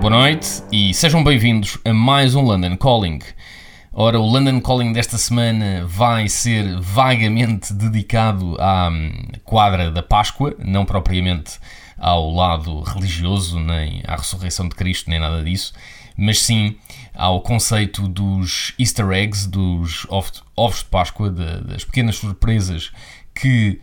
Boa noite e sejam bem-vindos a mais um London Calling. Ora, o London Calling desta semana vai ser vagamente dedicado à hum, quadra da Páscoa, não propriamente ao lado religioso, nem à ressurreição de Cristo, nem nada disso, mas sim ao conceito dos Easter eggs, dos ovos de Páscoa, das pequenas surpresas que